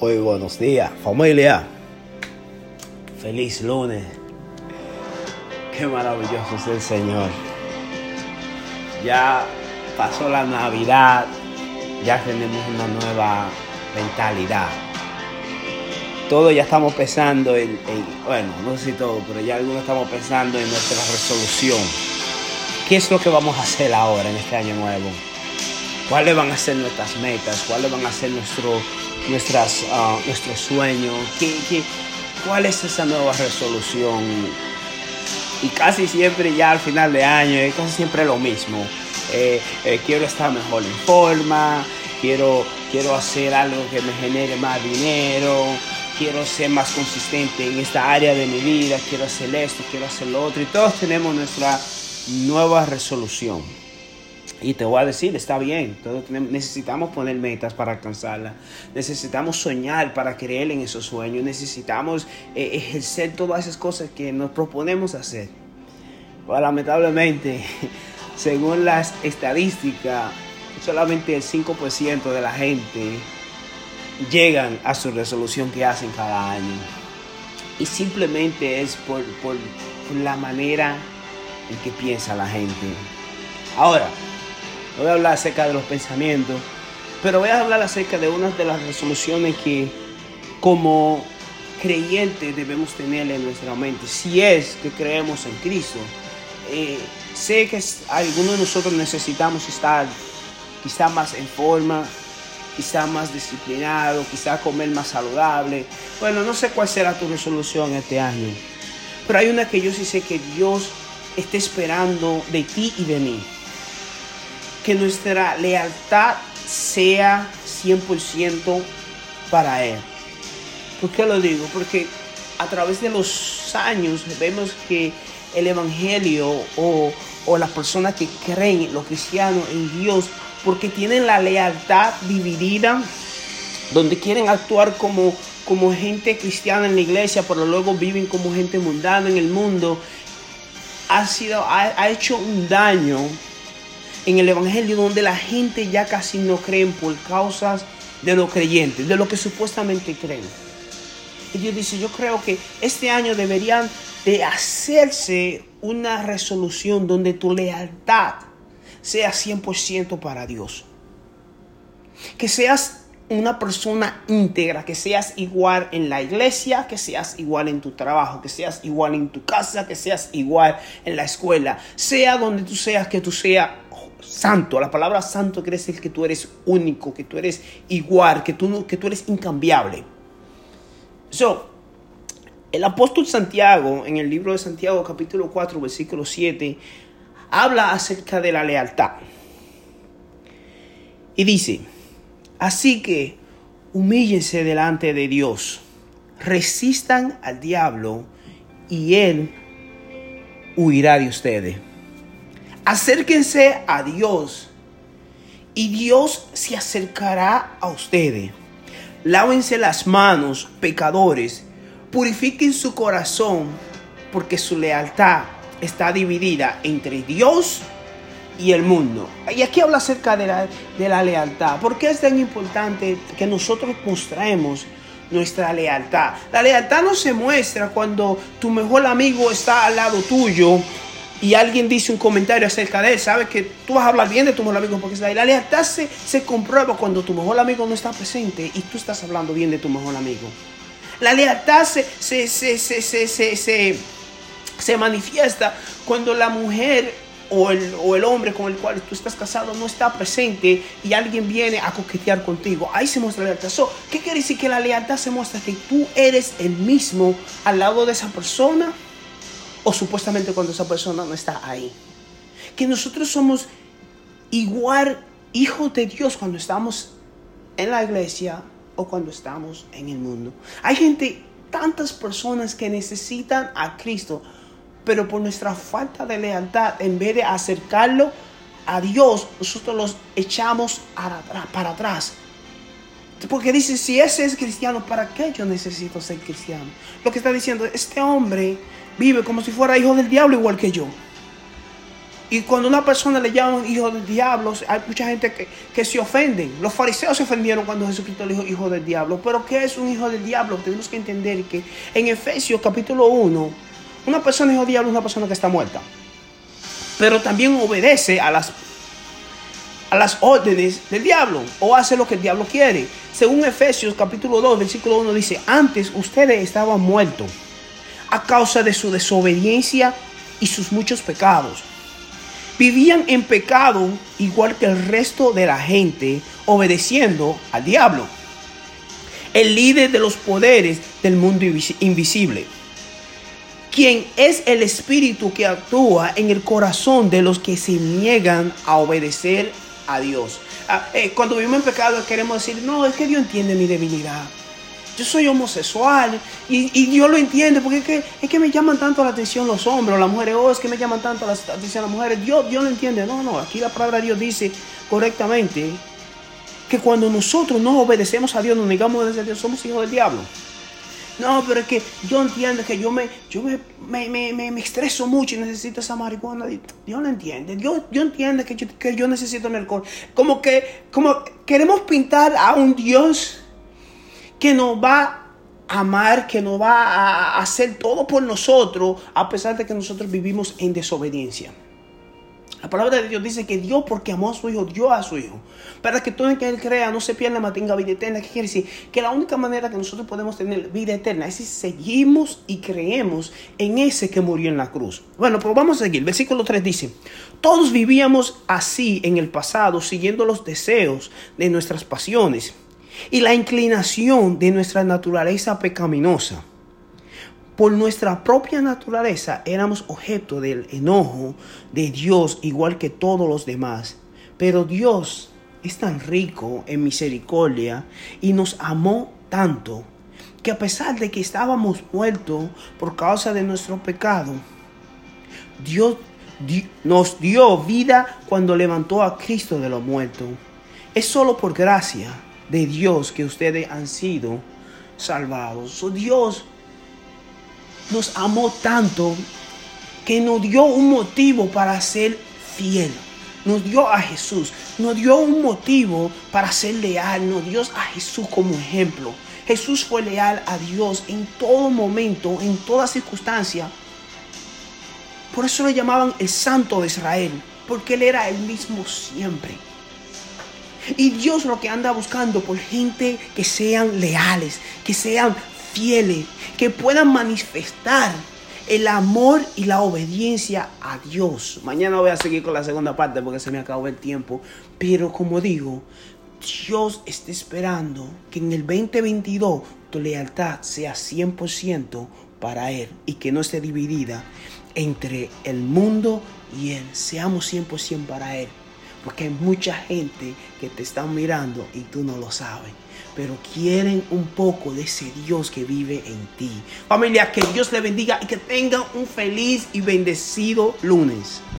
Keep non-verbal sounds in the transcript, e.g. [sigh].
Muy buenos días, familia. Feliz lunes. Qué maravilloso es el Señor. Ya pasó la Navidad, ya tenemos una nueva mentalidad. Todos ya estamos pensando en, en- bueno, no sé si todo, pero ya algunos estamos pensando en nuestra resolución. ¿Qué es lo que vamos a hacer ahora en este año nuevo? ¿Cuáles van a ser nuestras metas? ¿Cuáles van a ser nuestro, nuestras, ah, nuestros sueños? ¿Qué, qué, cuál es esa nueva resolución? Y casi siempre ya al final de año es casi siempre lo mismo. Eh, eh, quiero estar mejor en forma, quiero, quiero hacer algo que me genere más dinero, quiero ser más consistente en esta área de mi vida, quiero hacer esto, quiero hacer lo otro. Y todos tenemos nuestra nueva resolución. Y te voy a decir, está bien, todos tenemos- necesitamos poner metas para alcanzarlas, necesitamos soñar para creer en esos sueños, necesitamos eh, ejercer todas esas cosas que nos proponemos hacer. Pero lamentablemente, [laughs] según las estadísticas, solamente el 5% de la gente llegan a su resolución que hacen cada año. Y simplemente es por, por- por la manera en que piensa la gente. Ahora, no voy a hablar acerca de los pensamientos, pero voy a hablar acerca de una de las resoluciones que como creyentes debemos tener en nuestra mente, si es que creemos en Cristo. Eh, sé que algunos de nosotros necesitamos estar quizá más en forma, quizá más disciplinado, quizá comer más saludable. Bueno, no sé cuál será tu resolución este año, pero hay una que yo sí sé que Dios está esperando de ti y de mí que nuestra lealtad sea 100% para Él. ¿Por qué lo digo? Porque a través de los años vemos que el Evangelio o, o las personas que creen, los cristianos en Dios, porque tienen la lealtad dividida, donde quieren actuar como, como gente cristiana en la iglesia, pero luego viven como gente mundana en el mundo, ha, sido, ha, ha hecho un daño en el Evangelio donde la gente ya casi no creen por causas de los creyentes, de lo que supuestamente creen. Y Dios dice, yo creo que este año deberían de hacerse una resolución donde tu lealtad sea 100% para Dios. Que seas una persona íntegra, que seas igual en la iglesia, que seas igual en tu trabajo, que seas igual en tu casa, que seas igual en la escuela, sea donde tú seas, que tú seas santo. La palabra santo quiere decir que tú eres único, que tú eres igual, que tú, que tú eres incambiable. So, el apóstol Santiago, en el libro de Santiago, capítulo 4, versículo 7, habla acerca de la lealtad. Y dice, así que humíllense delante de Dios, resistan al diablo y él huirá de ustedes. Acérquense a Dios y Dios se acercará a ustedes. Lávense las manos, pecadores, purifiquen su corazón, porque su lealtad está dividida entre Dios y el mundo. Y aquí habla acerca de la, de la lealtad. ¿Por qué es tan importante que nosotros mostremos nuestra lealtad? La lealtad no se muestra cuando tu mejor amigo está al lado tuyo y alguien dice un comentario acerca de él. Sabes que tú vas a hablar bien de tu mejor amigo porque. La lealtad se, se comprueba cuando tu mejor amigo no está presente y tú estás hablando bien de tu mejor amigo. La lealtad se, se, se, se manifiesta cuando la mujer o el, o el hombre con el cual tú estás casado no está presente y alguien viene a coquetear contigo. Ahí se muestra la lealtad. So, ¿Qué quiere decir que la lealtad se muestra? Que tú eres el mismo al lado de esa persona o supuestamente cuando esa persona no está ahí. Que nosotros somos igual hijos de Dios cuando estamos en la iglesia o cuando estamos en el mundo. Hay gente, tantas personas que necesitan a Cristo, pero por nuestra falta de lealtad, en vez de acercarlo a Dios, nosotros los echamos para atrás. Porque dice, si ese es cristiano, ¿para qué yo necesito ser cristiano? Lo que está diciendo, este hombre vive como si fuera hijo del diablo igual que yo. Y cuando una persona le llaman hijo del diablo, hay mucha gente que, que se ofenden. Los fariseos se ofendieron cuando Jesucristo le dijo hijo del diablo. Pero ¿qué es un hijo del diablo? Tenemos que entender que en Efesios capítulo 1, una persona hijo del diablo es una persona que está muerta. Pero también obedece a las, a las órdenes del diablo o hace lo que el diablo quiere. Según Efesios capítulo 2, versículo 1 dice, antes ustedes estaban muertos a causa de su desobediencia y sus muchos pecados vivían en pecado igual que el resto de la gente, obedeciendo al diablo, el líder de los poderes del mundo invisible, quien es el espíritu que actúa en el corazón de los que se niegan a obedecer a Dios. Ah, eh, cuando vivimos en pecado queremos decir, no, es que Dios entiende mi debilidad yo soy homosexual y, y Dios lo entiende porque es que, es que me llaman tanto la atención los hombres o las mujeres, oh, es que me llaman tanto la atención las mujeres. Dios, Dios lo entiende. No, no, aquí la palabra de Dios dice correctamente que cuando nosotros no obedecemos a Dios, nos negamos a Dios, somos hijos del diablo. No, pero es que yo entiendo que yo me, yo me, me, me, me estreso mucho y necesito esa marihuana. Dios lo entiende. Dios, Dios entiende que yo, que yo necesito el alcohol. Como que como queremos pintar a un Dios que nos va a amar, que nos va a hacer todo por nosotros, a pesar de que nosotros vivimos en desobediencia. La palabra de Dios dice que Dios, porque amó a su Hijo, dio a su Hijo. Para que todo el que Él crea no se pierda, mas tenga vida eterna. ¿Qué quiere decir? Que la única manera que nosotros podemos tener vida eterna es si seguimos y creemos en ese que murió en la cruz. Bueno, pues vamos a seguir. Versículo 3 dice, todos vivíamos así en el pasado, siguiendo los deseos de nuestras pasiones y la inclinación de nuestra naturaleza pecaminosa. Por nuestra propia naturaleza éramos objeto del enojo de Dios igual que todos los demás. Pero Dios es tan rico en misericordia y nos amó tanto que a pesar de que estábamos muertos por causa de nuestro pecado, Dios nos dio vida cuando levantó a Cristo de los muertos. Es solo por gracia de Dios que ustedes han sido salvados. Dios nos amó tanto que nos dio un motivo para ser fiel. Nos dio a Jesús, nos dio un motivo para ser leal, nos dio a Jesús como ejemplo. Jesús fue leal a Dios en todo momento, en toda circunstancia. Por eso le llamaban el Santo de Israel, porque Él era el mismo siempre. Y Dios lo que anda buscando por gente que sean leales, que sean fieles, que puedan manifestar el amor y la obediencia a Dios. Mañana voy a seguir con la segunda parte porque se me acabó el tiempo. Pero como digo, Dios está esperando que en el 2022 tu lealtad sea 100% para Él y que no esté dividida entre el mundo y Él. Seamos 100% para Él. Porque hay mucha gente que te está mirando y tú no lo sabes. Pero quieren un poco de ese Dios que vive en ti. Familia, que Dios le bendiga y que tengan un feliz y bendecido lunes.